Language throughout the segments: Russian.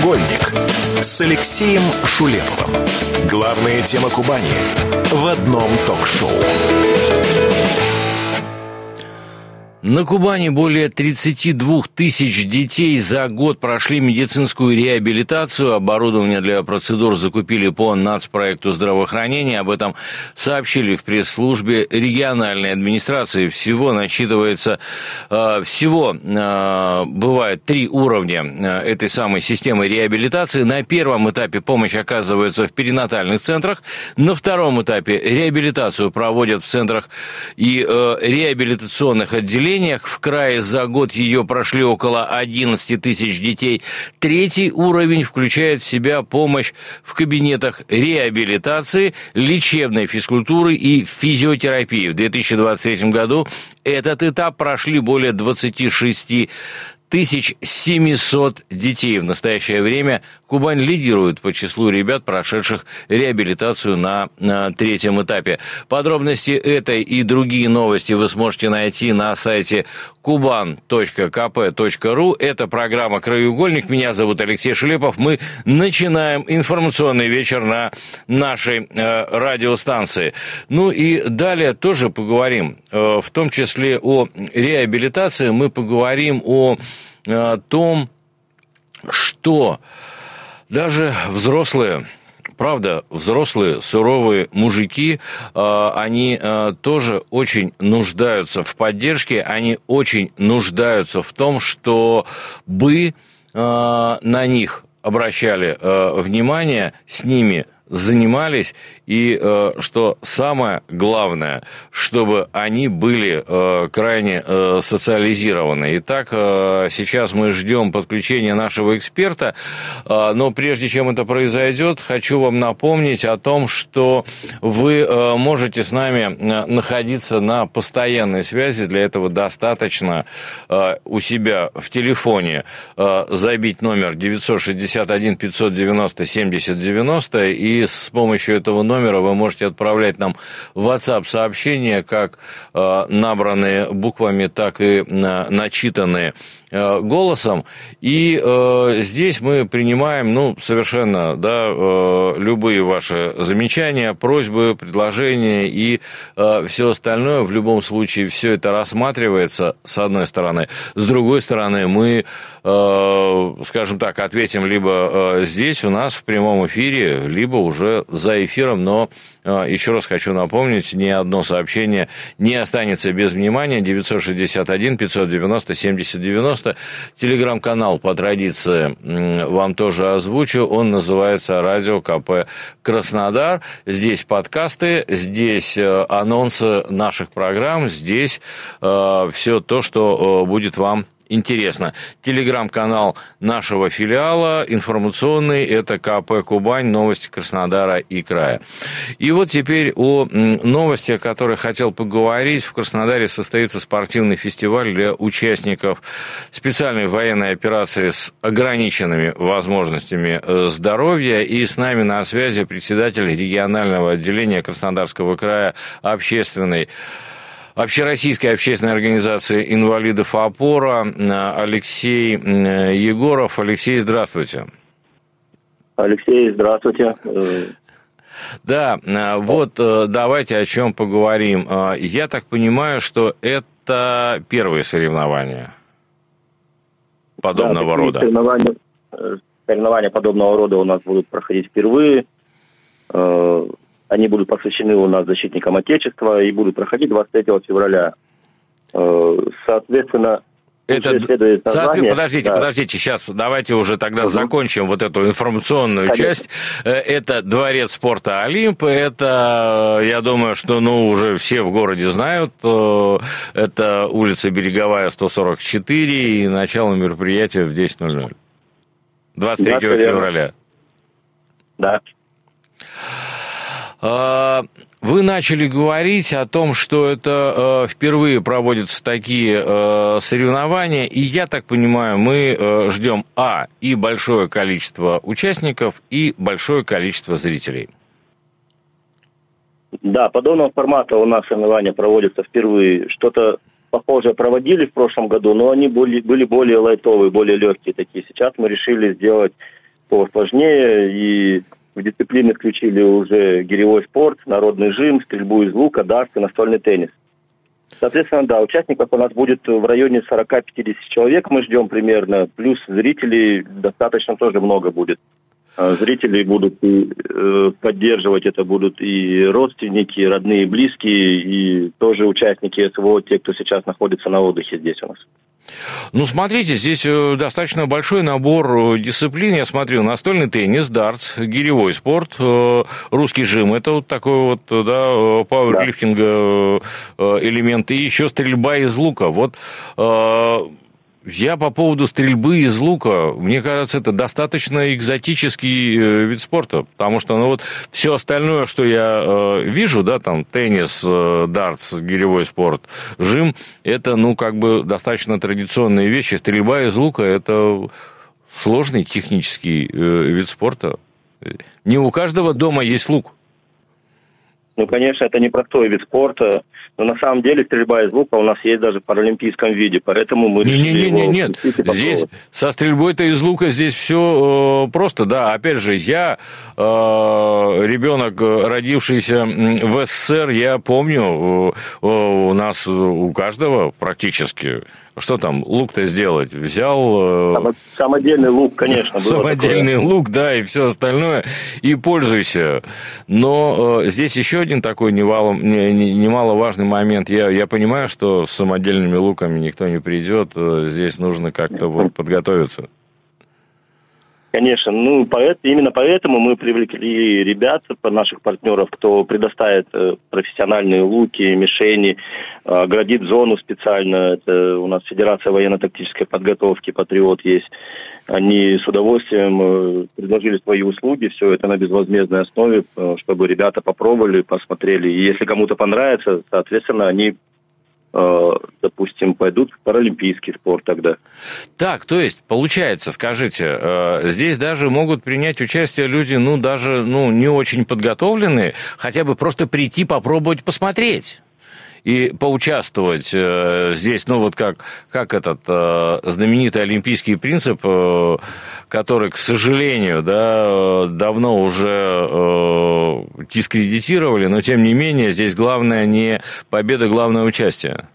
«Краеугольник» с Алексеем Шулеповым. Главная тема Кубани в одном ток-шоу. На Кубани более 32 тысяч детей за год прошли медицинскую реабилитацию. Оборудование для процедур закупили по нацпроекту здравоохранения. Об этом сообщили в пресс-службе региональной администрации. Всего насчитывается, э, всего э, бывает три уровня э, этой самой системы реабилитации. На первом этапе помощь оказывается в перинатальных центрах. На втором этапе реабилитацию проводят в центрах и реабилитационных отделениях отделениях. В крае за год ее прошли около 11 тысяч детей. Третий уровень включает в себя помощь в кабинетах реабилитации, лечебной физкультуры и физиотерапии. В 2023 году этот этап прошли более 26 1700 детей. В настоящее время Кубань лидирует по числу ребят, прошедших реабилитацию на, на третьем этапе. Подробности этой и другие новости вы сможете найти на сайте kuban.kp.ru. Это программа «Краеугольник». Меня зовут Алексей Шелепов. Мы начинаем информационный вечер на нашей э, радиостанции. Ну и далее тоже поговорим, э, в том числе о реабилитации. Мы поговорим о о том, что даже взрослые правда, взрослые, суровые мужики, э, они э, тоже очень нуждаются в поддержке, они очень нуждаются в том, что бы э, на них обращали внимание, с ними занимались, и э, что самое главное, чтобы они были э, крайне э, социализированы. Итак, э, сейчас мы ждем подключения нашего эксперта, э, но прежде чем это произойдет, хочу вам напомнить о том, что вы э, можете с нами э, находиться на постоянной связи. Для этого достаточно э, у себя в телефоне э, забить номер 961 590 70 90 и с помощью этого номера вы можете отправлять нам в WhatsApp сообщения, как э, набранные буквами, так и э, начитанные голосом. И э, здесь мы принимаем, ну, совершенно, да, э, любые ваши замечания, просьбы, предложения и э, все остальное. В любом случае, все это рассматривается, с одной стороны. С другой стороны, мы, э, скажем так, ответим либо э, здесь у нас в прямом эфире, либо уже за эфиром, но э, еще раз хочу напомнить, ни одно сообщение не останется без внимания. 961 590 70 90 Пожалуйста, телеграм-канал по традиции вам тоже озвучу. Он называется «Радио КП Краснодар». Здесь подкасты, здесь э, анонсы наших программ, здесь э, все то, что э, будет вам интересно. Телеграм-канал нашего филиала информационный, это КП Кубань, новости Краснодара и края. И вот теперь о новости, о которых хотел поговорить. В Краснодаре состоится спортивный фестиваль для участников специальной военной операции с ограниченными возможностями э, здоровья. И с нами на связи председатель регионального отделения Краснодарского края общественной Общероссийской общественной организации инвалидов «Опора» Алексей Егоров. Алексей, здравствуйте. Алексей, здравствуйте. Да, вот э, давайте о чем поговорим. Э, я так понимаю, что это первые соревнования подобного да, рода. Соревнования, э, соревнования подобного рода у нас будут проходить впервые. Они будут посвящены у нас защитникам Отечества и будут проходить 23 февраля. Э, соответственно, это, название, подождите, да. подождите, сейчас давайте уже тогда угу. закончим вот эту информационную Конечно. часть. Э, это дворец спорта Олимп, это, я думаю, что ну уже все в городе знают, э, это улица Береговая, 144, и начало мероприятия в 10.00. 23 да, февраля. Да. А, вы начали говорить о том, что это э, впервые проводятся такие э, соревнования, и я так понимаю, мы э, ждем а и большое количество участников, и большое количество зрителей. Да, подобного формата у нас соревнования проводятся впервые. Что-то похожее проводили в прошлом году, но они были, были более лайтовые, более легкие такие. Сейчас мы решили сделать посложнее, и в дисциплины включили уже гиревой спорт, народный жим, стрельбу из лука, дартс настольный теннис. Соответственно, да, участников у нас будет в районе 40-50 человек, мы ждем примерно, плюс зрителей достаточно тоже много будет. А зрители будут э, поддерживать это будут и родственники, и родные, и близкие, и тоже участники СВО, те, кто сейчас находится на отдыхе здесь у нас. Ну, смотрите, здесь э, достаточно большой набор э, дисциплин. Я смотрю, настольный теннис, дартс, гиревой спорт, русский жим. Это вот такой вот, да, пауэрлифтинга элемент. И еще стрельба из лука. Вот я по поводу стрельбы из лука, мне кажется, это достаточно экзотический э, вид спорта, потому что, ну вот, все остальное, что я э, вижу, да, там, теннис, э, дартс, гиревой спорт, жим, это, ну, как бы достаточно традиционные вещи. Стрельба из лука – это сложный технический э, вид спорта. Не у каждого дома есть лук. Ну, конечно, это непростой вид спорта. Но на самом деле стрельба из лука у нас есть даже в паралимпийском виде, поэтому мы... Не-не-не, нет, здесь со стрельбой-то из лука здесь все э, просто, да. Опять же, я э, ребенок, родившийся в СССР, я помню, э, у нас у каждого практически что там, лук-то сделать? Взял... Э, самодельный лук, конечно. Самодельный такое. лук, да, и все остальное, и пользуйся. Но э, здесь еще один такой немало, немаловажный момент. Я, я понимаю, что с самодельными луками никто не придет, э, здесь нужно как-то вот подготовиться. Конечно, ну именно поэтому мы привлекли ребят, наших партнеров, кто предоставит э, профессиональные луки, мишени, э, градит зону специально. Это у нас Федерация военно-тактической подготовки, Патриот есть. Они с удовольствием э, предложили свои услуги, все это на безвозмездной основе, чтобы ребята попробовали, посмотрели. И если кому-то понравится, соответственно, они допустим, пойдут в паралимпийский спорт тогда. Так, то есть, получается, скажите, э, здесь даже могут принять участие люди, ну, даже, ну, не очень подготовленные, хотя бы просто прийти, попробовать, посмотреть и поучаствовать э, здесь, ну вот как, как этот э, знаменитый олимпийский принцип, э, который, к сожалению, да, давно уже э, дискредитировали, но тем не менее здесь главное не победа, главное участие.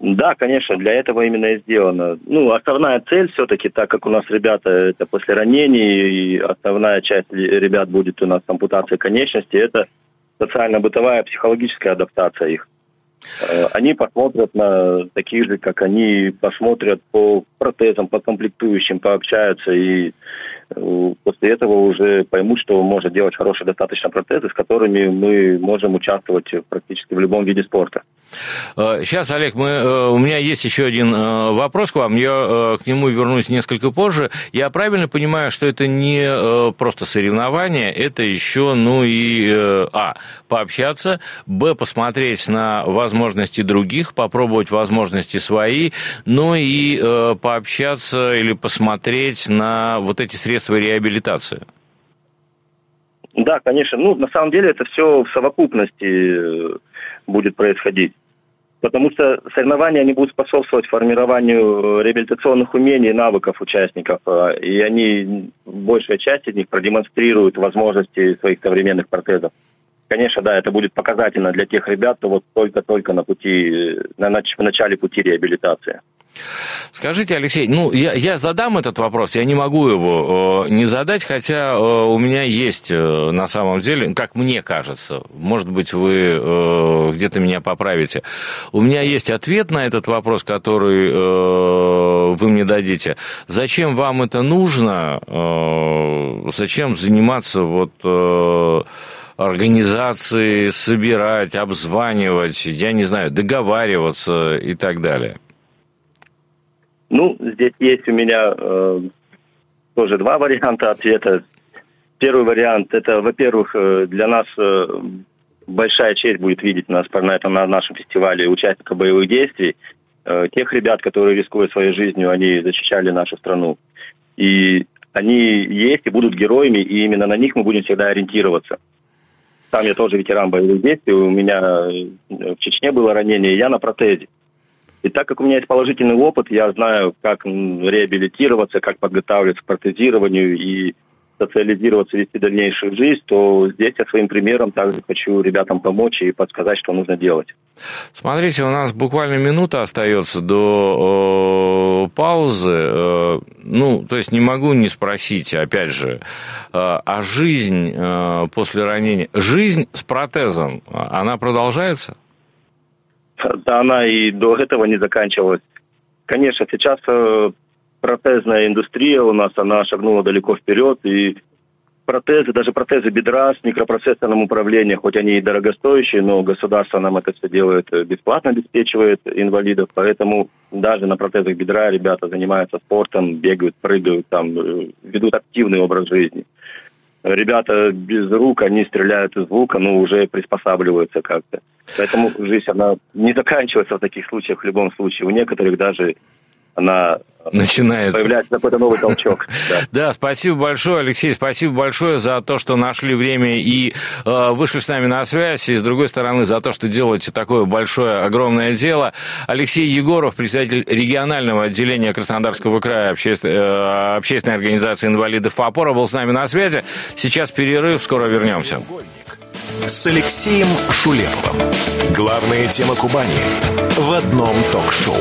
Да, конечно, для этого именно и сделано. Ну, основная цель все-таки, так как у нас ребята это после ранений, и основная часть ребят будет у нас ампутация конечности, это социально-бытовая психологическая адаптация их. Э, они посмотрят на таких же, как они, посмотрят по протезам, по комплектующим, пообщаются и э, после этого уже поймут, что может делать хорошие достаточно протезы, с которыми мы можем участвовать практически в любом виде спорта. Сейчас, э, Олег, мы, э, у меня есть еще один э, вопрос к вам. Я к нему вернусь несколько позже. Я правильно понимаю, что это не просто соревнование, это еще, ну и, а, пообщаться, б, посмотреть на возможности других, попробовать возможности свои, ну и пообщаться или посмотреть на вот эти средства реабилитации? Да, конечно. Ну, на самом деле это все в совокупности будет происходить потому что соревнования они будут способствовать формированию реабилитационных умений и навыков участников, э, и они, большая часть из них продемонстрируют возможности своих современных протезов. Конечно, да, это будет показательно для тех ребят, кто вот только-только на пути, на, в начале пути реабилитации. Скажите, Алексей, ну, я, я задам этот вопрос, я не могу его э, не задать, хотя э, у меня есть э, на самом деле, как мне кажется, может быть, вы э, где-то меня поправите, у меня есть ответ на этот вопрос, который э, вы мне дадите. Зачем вам это нужно? Э, зачем заниматься вот... Э, организации собирать, обзванивать, я не знаю, договариваться и так далее? Ну, здесь есть у меня э, тоже два варианта ответа. Первый вариант это, во-первых, э, для нас э, большая честь будет видеть нас на этом на нашем фестивале участников боевых действий, э, тех ребят, которые рискуя своей жизнью, они защищали нашу страну. И они есть и будут героями, и именно на них мы будем всегда ориентироваться. Сам я тоже ветеран боевых действий, у меня э, в Чечне было ранение, и я на протезе. И так как у меня есть положительный опыт, я знаю, как реабилитироваться, как подготавливаться к протезированию и социализироваться, вести дальнейшую жизнь, то здесь я своим примером также хочу ребятам помочь и подсказать, что нужно делать. Смотрите, у нас буквально минута остается до э, паузы. Э, ну, то есть не могу не спросить, опять же, э, а жизнь э, после ранения, жизнь с протезом, она продолжается? Да, она и до этого не заканчивалась. Конечно, сейчас э, протезная индустрия у нас, она шагнула далеко вперед, и протезы, даже протезы бедра с микропроцессорным управлением, хоть они и дорогостоящие, но государство нам это все делает э, бесплатно, обеспечивает инвалидов, поэтому даже на протезах бедра ребята занимаются спортом, бегают, прыгают, там, э, ведут активный образ жизни. Ребята без рук, они стреляют из лука, но уже приспосабливаются как-то. Поэтому жизнь, она не заканчивается в таких случаях в любом случае. У некоторых даже она начинается. Появляется какой-то новый толчок. Да. да, спасибо большое, Алексей, спасибо большое за то, что нашли время и э, вышли с нами на связь, и с другой стороны за то, что делаете такое большое, огромное дело. Алексей Егоров, председатель регионального отделения Краснодарского края обще... э, общественной организации инвалидов ФАПОРа, был с нами на связи. Сейчас перерыв, скоро вернемся. С Алексеем Шулеповым. Главная тема Кубани в одном ток-шоу.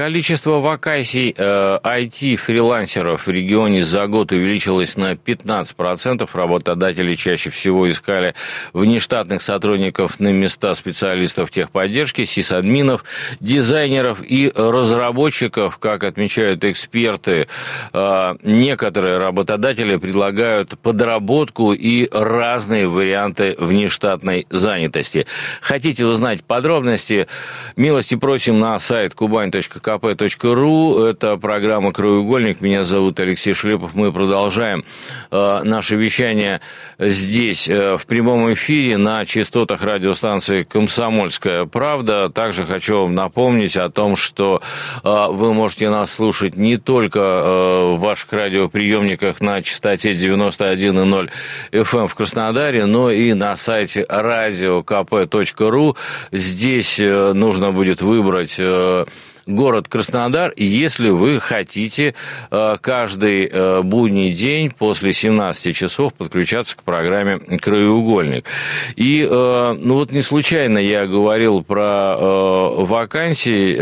Количество вакансий э, IT-фрилансеров в регионе за год увеличилось на 15%. Работодатели чаще всего искали внештатных сотрудников на места специалистов техподдержки, сисадминов, дизайнеров и разработчиков. Как отмечают эксперты, э, некоторые работодатели предлагают подработку и разные варианты внештатной занятости. Хотите узнать подробности? Милости просим на сайт кубань.ком kp.ru. Это программа «Краеугольник». Меня зовут Алексей Шлепов. Мы продолжаем э, наше вещание здесь, э, в прямом эфире, на частотах радиостанции «Комсомольская правда». Также хочу вам напомнить о том, что э, вы можете нас слушать не только э, в ваших радиоприемниках на частоте 91,0 FM эм в Краснодаре, но и на сайте radiokp.ru. Здесь э, нужно будет выбрать э, город Краснодар, если вы хотите э, каждый э, будний день после 17 часов подключаться к программе «Краеугольник». И, э, ну вот не случайно я говорил про вакансии,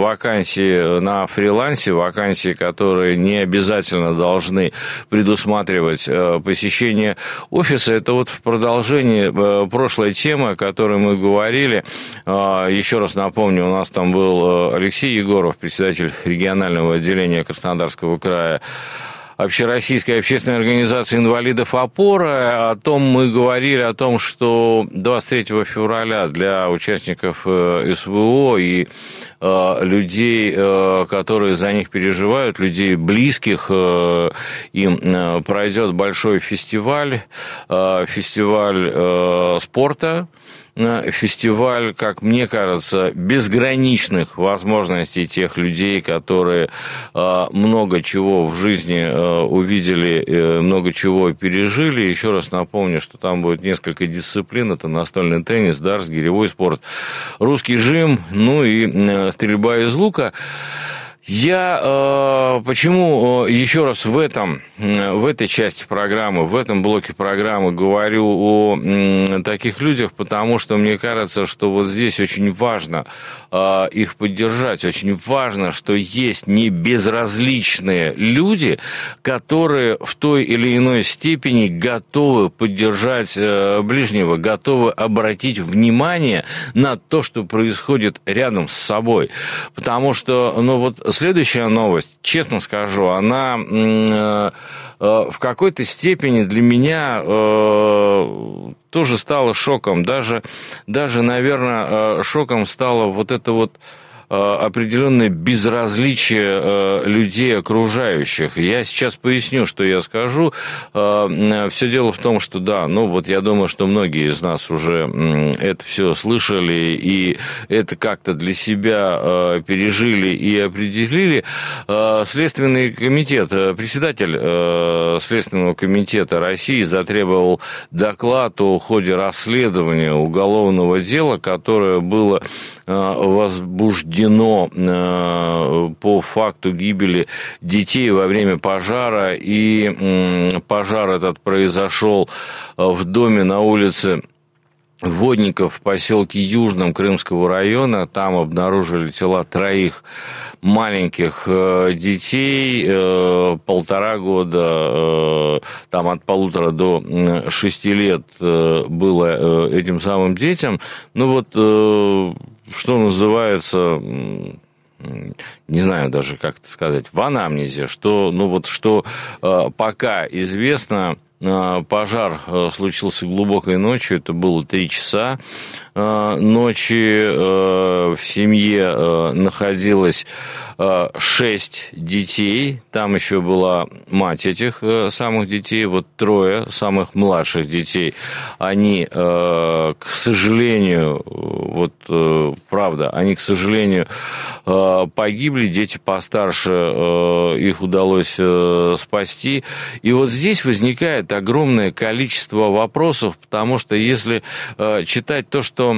вакансии на фрилансе, вакансии, которые не обязательно должны предусматривать посещение офиса. Это вот в продолжении прошлой темы, о которой мы говорили. Еще раз напомню, у нас там был Алексей Алексей Егоров, председатель регионального отделения Краснодарского края Общероссийской общественной организации инвалидов «Опора». О том мы говорили, о том, что 23 февраля для участников э, СВО и э, людей, э, которые за них переживают, людей близких, им пройдет большой фестиваль, фестиваль спорта, фестиваль, как мне кажется, безграничных возможностей тех людей, которые а, много чего в жизни а, увидели, э, много чего пережили. Еще раз напомню, что там будет несколько дисциплин. Это настольный теннис, дартс, гиревой спорт, русский жим, ну и э, стрельба из лука. Я э, почему э, еще раз в этом, в этой части программы, в этом блоке программы говорю о таких людях, потому что мне кажется, что вот здесь очень важно э, их поддержать, очень важно, что есть не безразличные люди, которые в той или иной степени готовы поддержать э, ближнего, готовы обратить внимание на то, что происходит рядом с собой, потому что, ну вот следующая новость, честно скажу, она э, в какой-то степени для меня э, тоже стала шоком. Даже, даже наверное, шоком стало вот это вот определенное безразличие людей окружающих. Я сейчас поясню, что я скажу. Все дело в том, что да, ну вот я думаю, что многие из нас уже это все слышали и это как-то для себя пережили и определили. Следственный комитет, председатель Следственного комитета России затребовал доклад о ходе расследования уголовного дела, которое было э, возбуждено э, по факту гибели детей во время пожара. И пожар этот произошел в доме на улице Водников в поселке Южном Крымского района. Там обнаружили тела троих маленьких э, детей, э, полтора года, э, там от полутора до шести лет было этим самым детям. Ну вот, что называется не знаю даже, как это сказать, в анамнезе, что, ну вот, что пока известно, Пожар случился глубокой ночью, это было три часа. Ночи в семье находилось Э, шесть детей, там еще была мать этих э, самых детей, вот трое самых младших детей, они, э, к сожалению, вот правда, они, к сожалению, погибли, дети постарше, их удалось спасти. И вот здесь возникает огромное количество вопросов, потому что если читать то, что,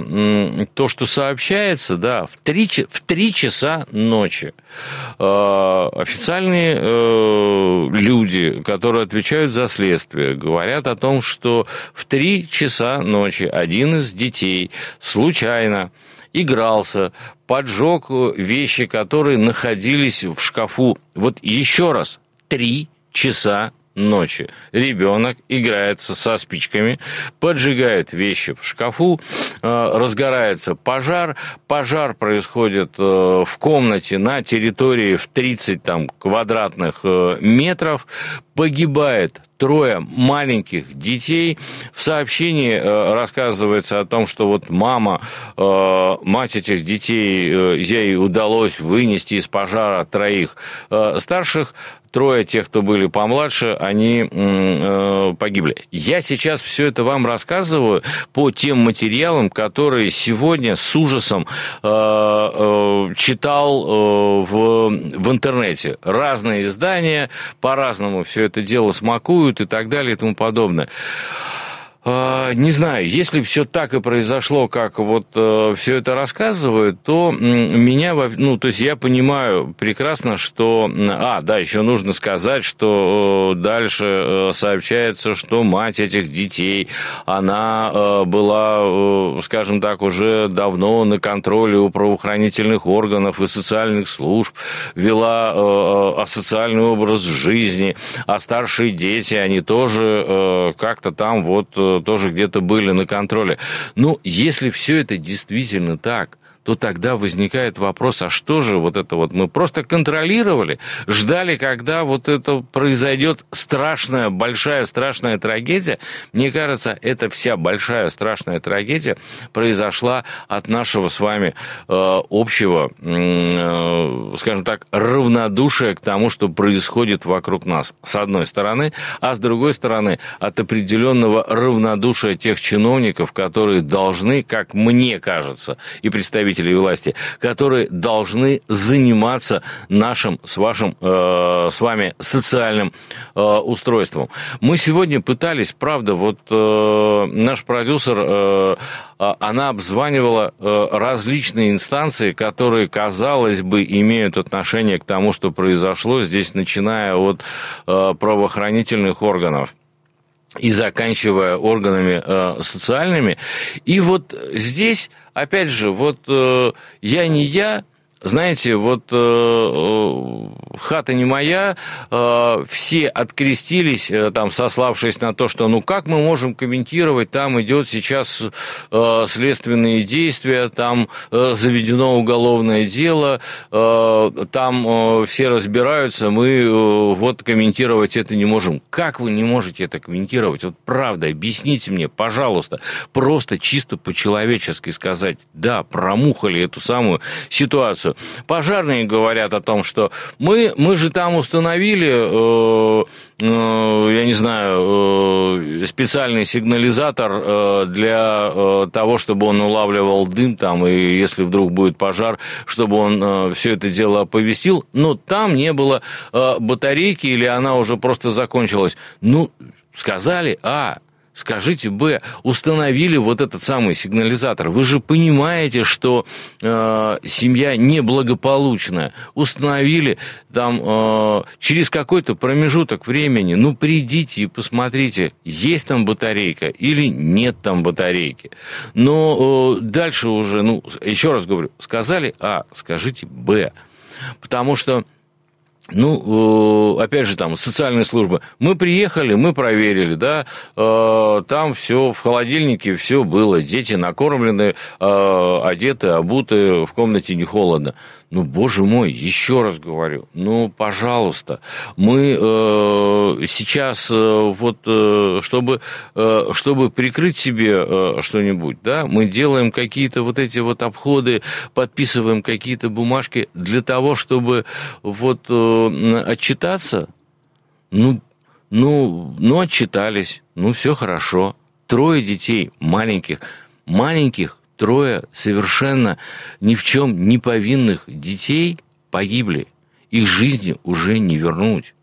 то, что сообщается, да, в три, в три часа ночи Э, официальные э, люди, которые отвечают за следствие, говорят о том, что в три часа ночи один из детей случайно игрался, поджег вещи, которые находились в шкафу. Вот еще раз, три часа ночи. Ребенок играется со спичками, поджигает вещи в шкафу, э, разгорается пожар, пожар происходит э, в комнате на территории в 30 там, квадратных э, метров, погибает трое маленьких детей. В сообщении рассказывается о том, что вот мама, мать этих детей, ей удалось вынести из пожара троих старших, трое тех, кто были помладше, они э, погибли. Я сейчас все это вам рассказываю по тем материалам, которые сегодня с ужасом э, э, читал э, в, в интернете. Разные издания по-разному все это дело смакуют и так далее и тому подобное. А, не знаю, если все так и произошло, как вот э, все это рассказывают, то меня, ну, то есть я понимаю прекрасно, что, а, да, еще нужно сказать, что э, дальше э, сообщается, что мать этих детей, она была, скажем так, уже давно на контроле у правоохранительных органов и социальных служб, вела асоциальный образ жизни, а старшие дети, они тоже как-то там вот тоже где-то были на контроле. Ну, если все это действительно так, то тогда возникает вопрос, а что же вот это вот мы просто контролировали, ждали, когда вот это произойдет страшная, большая, страшная трагедия. Мне кажется, эта вся большая, страшная трагедия произошла от нашего с вами э, общего, э, скажем так, равнодушия к тому, что происходит вокруг нас, с одной стороны, а с другой стороны, от определенного равнодушия тех чиновников, которые должны, как мне кажется, и представители представителей власти, которые должны заниматься нашим с вашим, э, с вами социальным э, устройством. Мы сегодня пытались, правда, вот э, наш продюсер, э, а, она обзванивала э, различные инстанции, которые, казалось бы, имеют отношение к тому, что произошло здесь, начиная от э, правоохранительных органов и заканчивая органами э, социальными. И вот здесь, опять же, вот э, я не я, знаете, вот э, э, хата не моя, э, все открестились, э, там, сославшись на то, что ну как мы можем комментировать, там идет сейчас э, следственные действия, там э, заведено уголовное дело, э, там э, все разбираются, мы э, вот комментировать это не можем. Как вы не можете это комментировать? Вот правда, объясните мне, пожалуйста, просто чисто по-человечески сказать, да, промухали эту самую ситуацию. Пожарные говорят о том, что мы, мы же там установили, э, э, я не знаю, э, специальный сигнализатор э, для э, того, чтобы он улавливал дым там, и если вдруг будет пожар, чтобы он э, все это дело оповестил. Но там не было э, батарейки или она уже просто закончилась. Ну, сказали, а, скажите, Б, установили вот этот самый сигнализатор. Вы же понимаете, что э, семья неблагополучная. Установили там э, через какой-то промежуток времени. Ну, придите и посмотрите, есть там батарейка или нет там батарейки. Но э, дальше уже, ну, еще раз говорю, сказали А, скажите Б. Потому что ну, э, опять же, там, социальные службы. Мы приехали, мы проверили, да, э, там все в холодильнике, все было, дети накормлены, э, одеты, обуты, в комнате не холодно. Ну, боже мой, еще раз говорю, ну, пожалуйста, мы э, сейчас э, вот, э, чтобы, э, чтобы прикрыть себе э, что-нибудь, да, мы делаем какие-то вот эти вот обходы, подписываем какие-то бумажки для того, чтобы вот э, отчитаться, ну, ну, ну, отчитались, ну, все хорошо. Трое детей маленьких, маленьких трое совершенно ни в чем не повинных детей погибли. Их жизни уже не вернуть.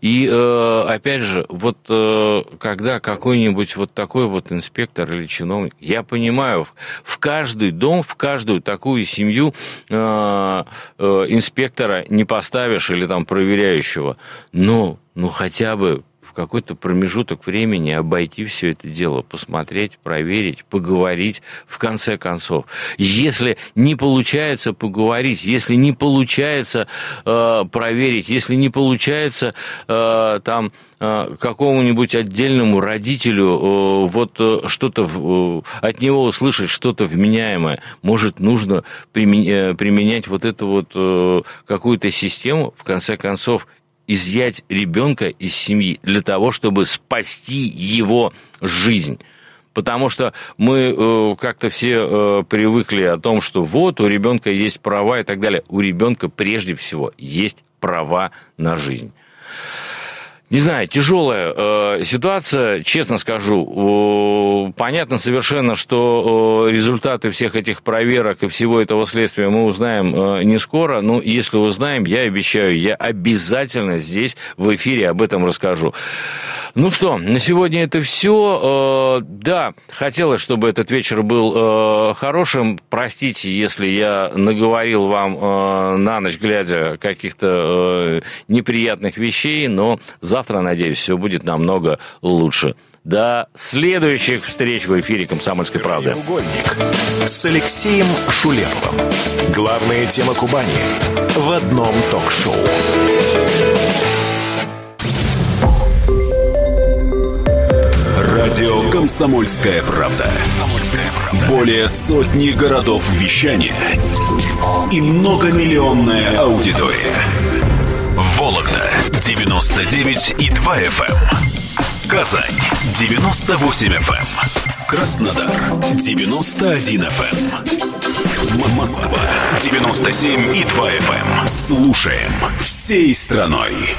И э, опять же, вот э, когда какой-нибудь вот такой вот инспектор или чиновник, я понимаю, в каждый дом, в каждую такую семью э, э, инспектора не поставишь или там проверяющего, но ну хотя бы в какой-то промежуток времени обойти все это дело, посмотреть, проверить, поговорить в конце концов. Если не получается поговорить, если не получается э, проверить, если не получается э, там э, какому-нибудь отдельному родителю э, вот э, что-то от него услышать что-то вменяемое, может нужно применять вот эту вот какую-то систему, в конце концов изъять ребенка из семьи для того, чтобы спасти его жизнь. Потому что мы э, как-то все э, привыкли о том, что вот у ребенка есть права и так далее. У ребенка прежде всего есть права на жизнь. Не знаю, тяжелая э, ситуация, честно скажу. Э, понятно совершенно, что э, результаты всех этих проверок и всего этого следствия мы узнаем э, не скоро. Но если узнаем, я обещаю, я обязательно здесь в эфире об этом расскажу. Ну что, на сегодня это все. Э, да, хотелось, чтобы этот вечер был э, хорошим. Простите, если я наговорил вам э, на ночь глядя каких-то неприятных вещей, но завтра, надеюсь, все будет намного лучше. До следующих встреч в эфире «Комсомольской правды». С Алексеем Шулеповым. Главная тема Кубани в одном ток-шоу. Радио «Комсомольская правда». Более сотни городов вещания и многомиллионная аудитория. Вологда 99 и 2 FM. Эм. Казань 98 FM. Эм. Краснодар 91 FM. Эм. Москва 97 и 2 FM. Слушаем всей страной.